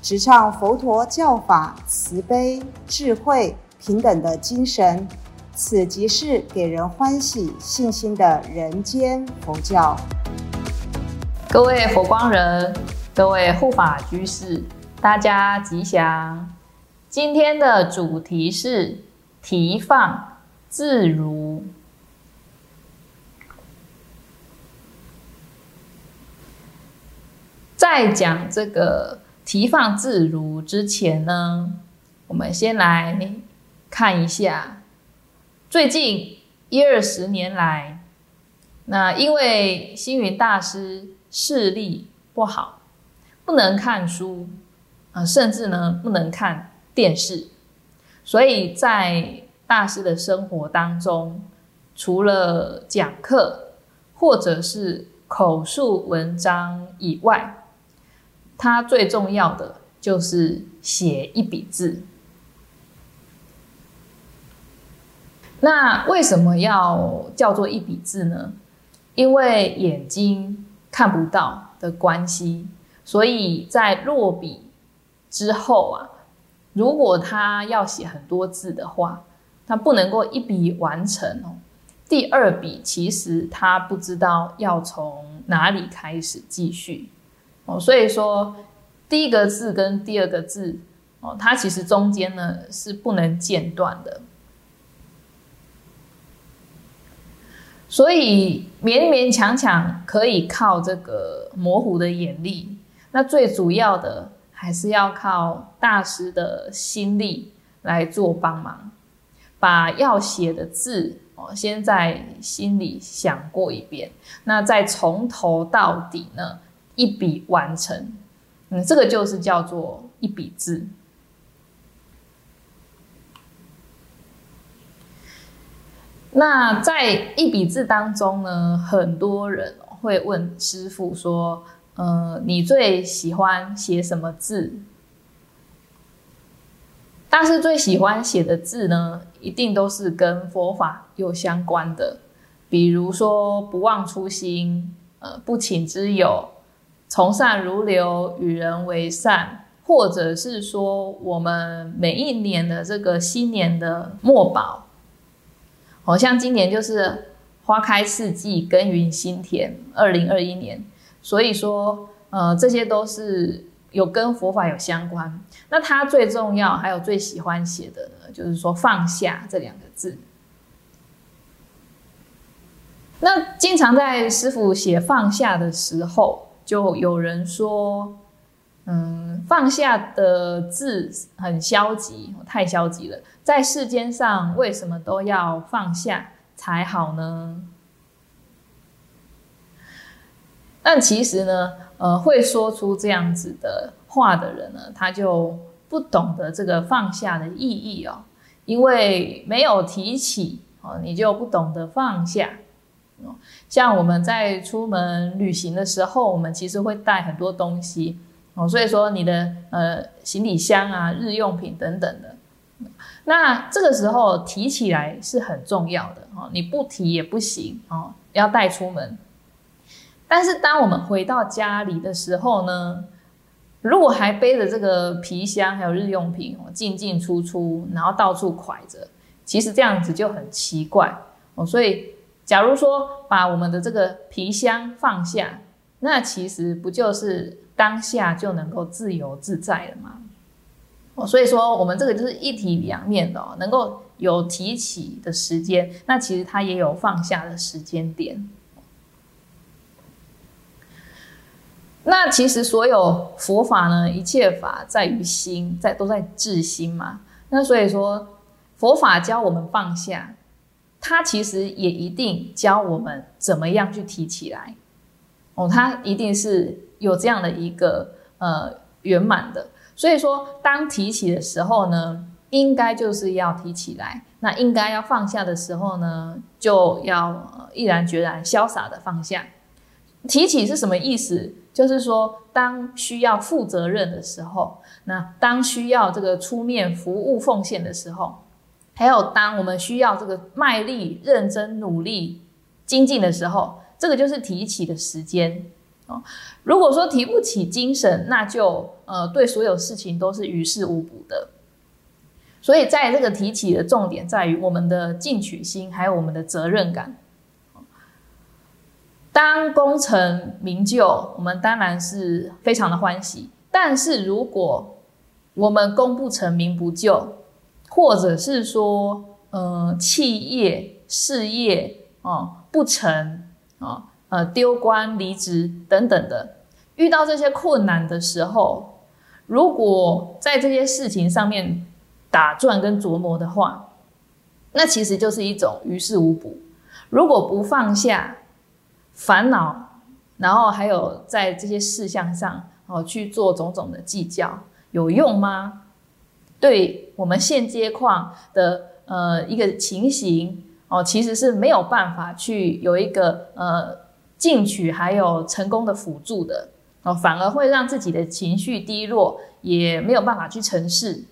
直唱佛陀教法慈悲、智慧、平等的精神。此即是给人欢喜、信心的人间佛教。各位佛光人，各位护法居士，大家吉祥。今天的主题是。提放自如，在讲这个提放自如之前呢，我们先来看一下最近一二十年来，那因为星云大师视力不好，不能看书啊，甚至呢不能看电视。所以在大师的生活当中，除了讲课或者是口述文章以外，他最重要的就是写一笔字。那为什么要叫做一笔字呢？因为眼睛看不到的关系，所以在落笔之后啊。如果他要写很多字的话，他不能够一笔完成哦。第二笔其实他不知道要从哪里开始继续哦，所以说第一个字跟第二个字哦，它其实中间呢是不能间断的。所以勉勉强强可以靠这个模糊的眼力，那最主要的。还是要靠大师的心力来做帮忙，把要写的字哦，先在心里想过一遍，那再从头到底呢一笔完成，嗯，这个就是叫做一笔字。那在一笔字当中呢，很多人会问师傅说。呃，你最喜欢写什么字？大师最喜欢写的字呢，一定都是跟佛法有相关的，比如说不忘初心，呃，不请之友，从善如流，与人为善，或者是说我们每一年的这个新年的墨宝，好像今年就是花开四季，耕耘心田，二零二一年。所以说，呃，这些都是有跟佛法有相关。那他最重要，还有最喜欢写的呢，就是说放下这两个字。那经常在师傅写放下的时候，就有人说，嗯，放下的字很消极，太消极了。在世间上，为什么都要放下才好呢？但其实呢，呃，会说出这样子的话的人呢，他就不懂得这个放下的意义哦，因为没有提起哦，你就不懂得放下像我们在出门旅行的时候，我们其实会带很多东西哦，所以说你的呃行李箱啊、日用品等等的，那这个时候提起来是很重要的哦，你不提也不行哦，要带出门。但是当我们回到家里的时候呢，如果还背着这个皮箱还有日用品哦，进进出出，然后到处揣着，其实这样子就很奇怪哦。所以，假如说把我们的这个皮箱放下，那其实不就是当下就能够自由自在了吗？哦，所以说我们这个就是一体两面的，哦能够有提起的时间，那其实它也有放下的时间点。那其实所有佛法呢，一切法在于心，在都在治心嘛。那所以说，佛法教我们放下，它其实也一定教我们怎么样去提起来。哦，它一定是有这样的一个呃圆满的。所以说，当提起的时候呢，应该就是要提起来；那应该要放下的时候呢，就要毅然决然、潇洒的放下。提起是什么意思？就是说，当需要负责任的时候，那当需要这个出面服务奉献的时候，还有当我们需要这个卖力、认真、努力、精进的时候，这个就是提起的时间哦。如果说提不起精神，那就呃对所有事情都是于事无补的。所以在这个提起的重点在于我们的进取心，还有我们的责任感。当功成名就，我们当然是非常的欢喜。但是如果我们功不成名不就，或者是说，呃，企业事业哦不成啊，呃，丢官离职等等的，遇到这些困难的时候，如果在这些事情上面打转跟琢磨的话，那其实就是一种于事无补。如果不放下。烦恼，然后还有在这些事项上哦去做种种的计较，有用吗？对我们现阶况的呃一个情形哦，其实是没有办法去有一个呃进取还有成功的辅助的哦，反而会让自己的情绪低落，也没有办法去成事。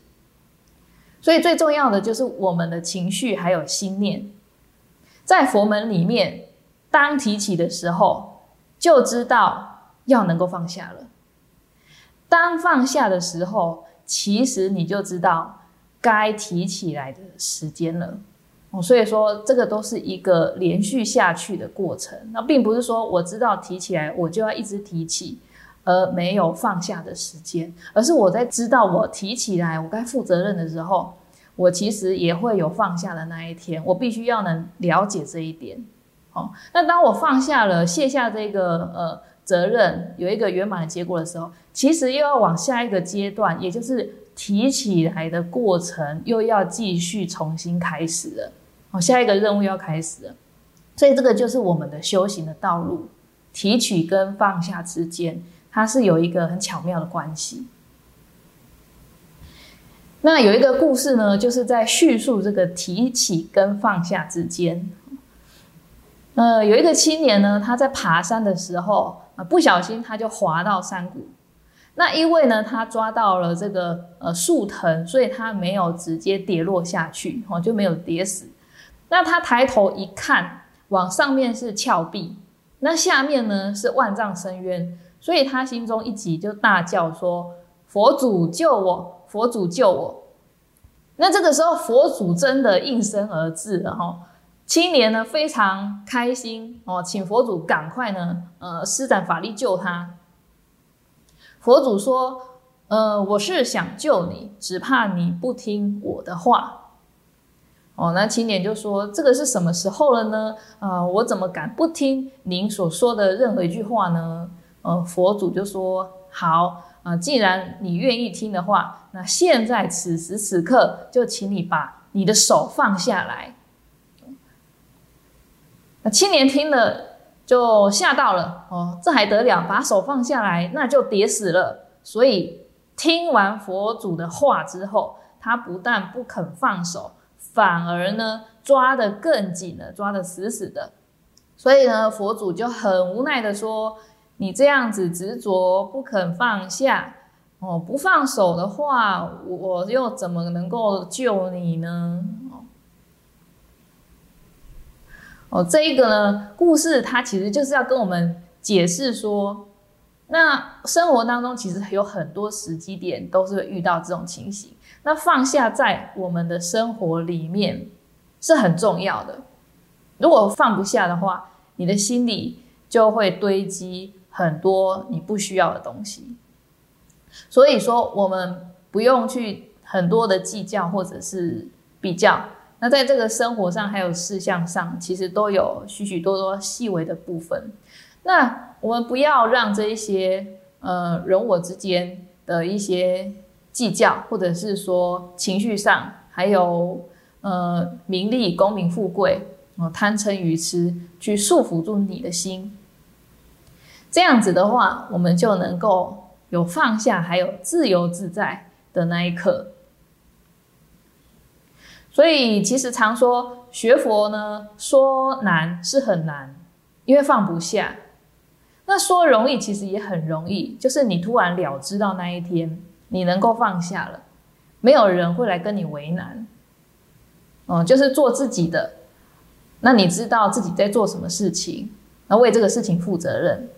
所以最重要的就是我们的情绪还有心念，在佛门里面。当提起的时候，就知道要能够放下了。当放下的时候，其实你就知道该提起来的时间了。哦，所以说这个都是一个连续下去的过程。那并不是说我知道提起来，我就要一直提起，而没有放下的时间，而是我在知道我提起来，我该负责任的时候，我其实也会有放下的那一天。我必须要能了解这一点。哦，那当我放下了、卸下这个呃责任，有一个圆满的结果的时候，其实又要往下一个阶段，也就是提起来的过程，又要继续重新开始了。哦，下一个任务要开始了，所以这个就是我们的修行的道路，提取跟放下之间，它是有一个很巧妙的关系。那有一个故事呢，就是在叙述这个提起跟放下之间。呃，有一个青年呢，他在爬山的时候啊，不小心他就滑到山谷。那因为呢，他抓到了这个呃树藤，所以他没有直接跌落下去，哦，就没有跌死。那他抬头一看，往上面是峭壁，那下面呢是万丈深渊，所以他心中一急，就大叫说：“佛祖救我！佛祖救我！”那这个时候，佛祖真的应声而至了，哈。青年呢非常开心哦，请佛祖赶快呢，呃，施展法力救他。佛祖说：“呃，我是想救你，只怕你不听我的话。”哦，那青年就说：“这个是什么时候了呢？啊，我怎么敢不听您所说的任何一句话呢？”呃，佛祖就说：“好啊，既然你愿意听的话，那现在此时此刻就请你把你的手放下来。”青年听了就吓到了哦，这还得了？把手放下来，那就跌死了。所以听完佛祖的话之后，他不但不肯放手，反而呢抓得更紧了，抓得死死的。所以呢，佛祖就很无奈的说：“你这样子执着不肯放下，哦，不放手的话，我又怎么能够救你呢？”哦，这一个呢，故事它其实就是要跟我们解释说，那生活当中其实有很多时机点都是会遇到这种情形。那放下在我们的生活里面是很重要的。如果放不下的话，你的心里就会堆积很多你不需要的东西。所以说，我们不用去很多的计较或者是比较。那在这个生活上还有事项上，其实都有许许多多细微的部分。那我们不要让这一些呃人我之间的一些计较，或者是说情绪上，还有呃名利、功名、富贵，哦贪嗔愚痴，去束缚住你的心。这样子的话，我们就能够。有放下，还有自由自在的那一刻。所以，其实常说学佛呢，说难是很难，因为放不下；那说容易，其实也很容易，就是你突然了知到那一天，你能够放下了，没有人会来跟你为难。哦，就是做自己的，那你知道自己在做什么事情，那为这个事情负责任。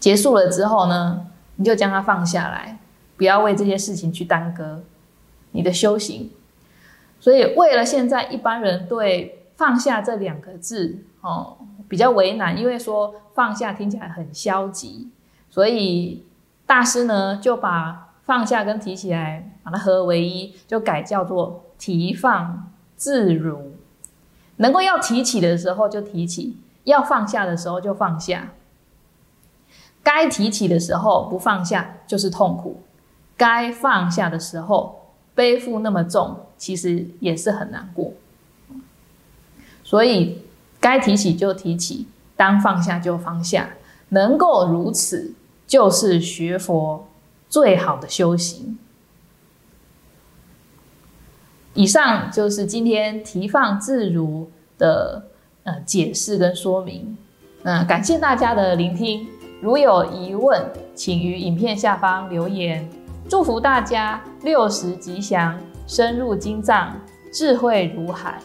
结束了之后呢，你就将它放下来，不要为这些事情去耽搁你的修行。所以，为了现在一般人对放下这两个字哦比较为难，因为说放下听起来很消极，所以大师呢就把放下跟提起来把它合为一，就改叫做提放。自如，能够要提起的时候就提起，要放下的时候就放下。该提起的时候不放下就是痛苦，该放下的时候背负那么重，其实也是很难过。所以该提起就提起，当放下就放下，能够如此，就是学佛最好的修行。以上就是今天提放自如的呃解释跟说明，嗯，感谢大家的聆听。如有疑问，请于影片下方留言。祝福大家六十吉祥，深入经藏，智慧如海。